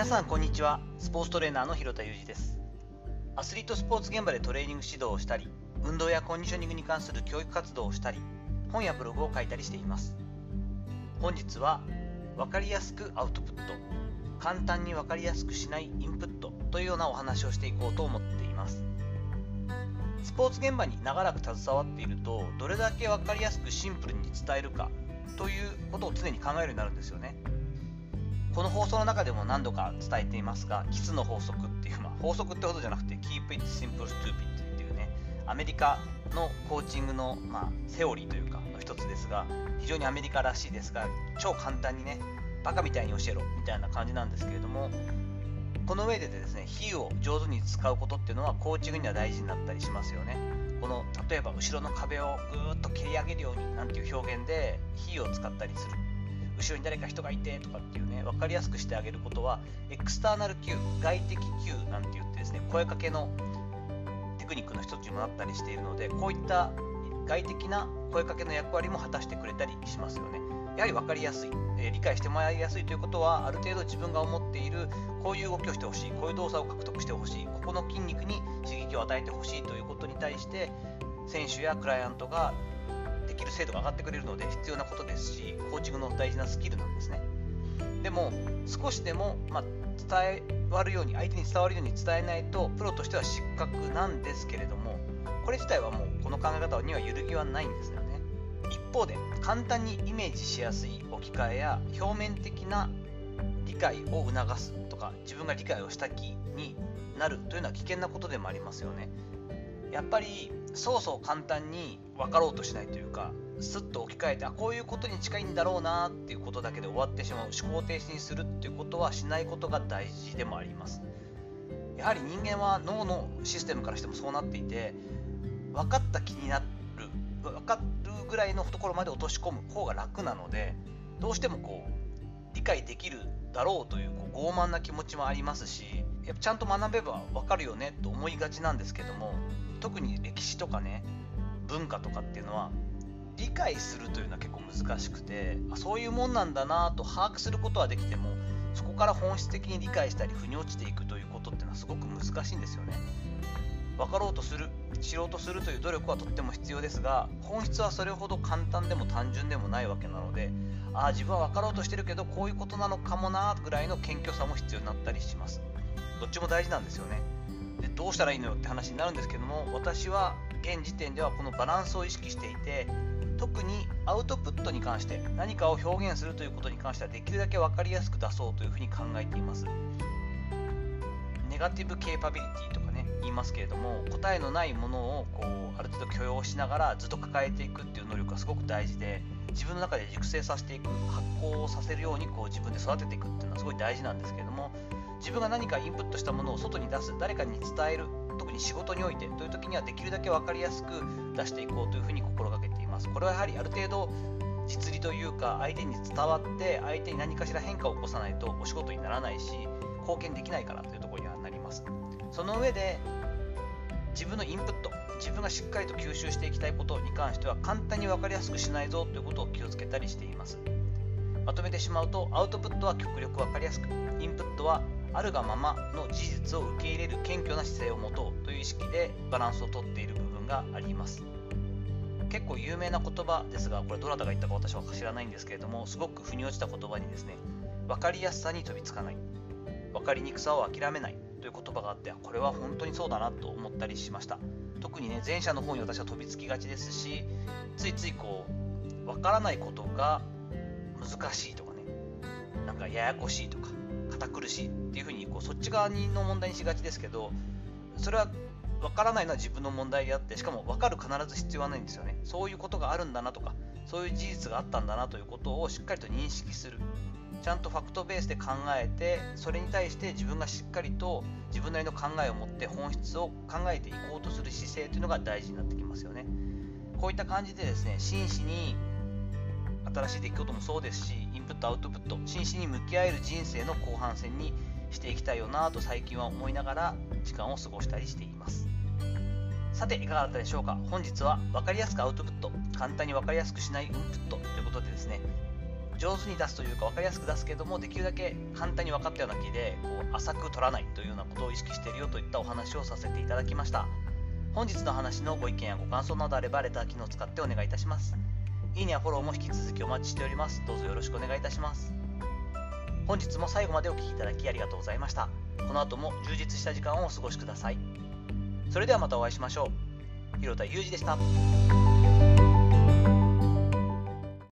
皆さんこんにちは。スポーツトレーナーの広田裕二です。アスリートスポーツ現場でトレーニング指導をしたり運動やコンディショニングに関する教育活動をしたり本やブログを書いたりしています。本日は分かりやすくアウトプット簡単に分かりやすくしないインプットというようなお話をしていこうと思っています。スポーツ現場に長らく携わっているとどれだけ分かりやすくシンプルに伝えるかということを常に考えるようになるんですよね。この放送の中でも何度か伝えていますが、キスの法則っていう、まあ、法則ってことじゃなくて、Keep it simple stupid っていうね、アメリカのコーチングの、まあ、セオリーというか、の一つですが、非常にアメリカらしいですが、超簡単にね、バカみたいに教えろみたいな感じなんですけれども、この上でですね、比喩を上手に使うことっていうのは、コーチングには大事になったりしますよね。この例えば後ろの壁をぐーっと蹴り上げるようになんていう表現で比喩を使ったりする後ろに誰か人がいてとかっていうね分かりやすくしてあげることはエクスターナル Q 外的 Q なんて言ってですね声かけのテクニックの一つにもなったりしているのでこういった外的な声かけの役割も果たしてくれたりしますよね。やはり分かりやすい、え、理解してもらいやすいということはある程度自分が思っているこういう動きをしてほしいこういう動作を獲得してほしいここの筋肉に刺激を与えてほしいということに対して選手やクライアントができる精度が上がってくれるので必要なことですしコーチングの大事なスキルなんですね。でも少しでも、まあ、伝わるように相手に伝わるように伝えないとプロとしては失格なんですけれどもこれ自体はもうこの考え方には揺るぎはないんですよね。一方で簡単にイメージしやすい置き換えや表面的な理解を促すとか自分が理解をした気になるというのは危険なことでもありますよね。やっぱりそうそう簡単に分かろうとしないというかスッと置き換えてあこういうことに近いんだろうなっていうことだけで終わってしまう思考停止にするっていうことはしないことが大事でもあります。やはり人間は脳のシステムからしてもそうなっていて分かった気になる分かるぐらいのところまで落とし込む方が楽なのでどうしてもこう理解できるだろうというこう傲慢な気持ちもありますしやっぱちゃんと学べば分かるよねと思いがちなんですけども特に歴史とかね文化とかっていうのは理解するというのは結構難しくてそういうもんなんだなと把握することはできてもそこから本質的に理解したり腑に落ちていくということっていうのはすごく難しいんですよね。分かろうとする知ろうとするという努力はとっても必要ですが本質はそれほど簡単でも単純でもないわけなのでああ自分は分かろうとしてるけどこういうことなのかもなぐらいの謙虚さも必要になったりします。どっちも大事なんですよね。でどうしたらいいのよって話になるんですけども私は現時点ではこのバランスを意識していて特にアウトプットに関して何かを表現するということに関してはできるだけ分かりやすく出そうというふうに考えています。ネガティブケーパビリティとか言いますけれども答えのないものをこうある程度許容しながらずっと抱えていくっていう能力がすごく大事で自分の中で熟成させていく発酵させるようにこう自分で育てていくっていうのはすごい大事なんですけれども自分が何かインプットしたものを外に出す誰かに伝える特に仕事においてという時にはできるだけ分かりやすく出していこうというふうに心がけています。これはやはりある程度実利というか相手に伝わって相手に何かしら変化を起こさないとお仕事にならないし貢献できないからというところにはなります。その上で自分のインプット自分がしっかりと吸収していきたいことに関しては簡単に分かりやすくしないぞということを気をつけたりしています。まとめてしまうとアウトプットは極力分かりやすくインプットはあるがままの事実を受け入れる謙虚な姿勢を持とうという意識でバランスをとっている部分があります。結構有名な言葉ですがこれどなたが言ったか私は知らないんですけれどもすごく腑に落ちた言葉にですね分かりやすさに飛びつかない。分かりにくさを諦めない。という言葉があってこれは本当にそうだなと思ったりしました。特にね前者の方に私は飛びつきがちですしついついこう分からないことが難しいとかねなんかややこしいとか堅苦しいっていうふうにこうそっち側の問題にしがちですけどそれは分からないのは自分の問題であってしかも分かる必ず必要はないんですよね。そういうことがあるんだなとかそういう事実があったんだなということをしっかりと認識する。ちゃんとファクトベースで考えてそれに対して自分がしっかりと自分なりの考えを持って本質を考えていこうとする姿勢というのが大事になってきますよね。こういった感じでですね真摯に新しい出来事もそうですしインプットアウトプット真摯に向き合える人生の後半戦にしていきたいよなと最近は思いながら時間を過ごしたりしています。さていかがだったでしょうか？本日は分かりやすくアウトプット簡単に分かりやすくしないインプットということでですね上手に出すというか分かりやすく出すけどもできるだけ簡単に分かったような木でこう浅く取らないというようなことを意識しているよといったお話をさせていただきました。本日の話のご意見やご感想などあればレター機能を使ってお願いいたします。いいねやフォローも引き続きお待ちしております。どうぞよろしくお願いいたします。本日も最後までお聴きいただきありがとうございました。この後も充実した時間をお過ごしください。それではまたお会いしましょう。広田裕二でした。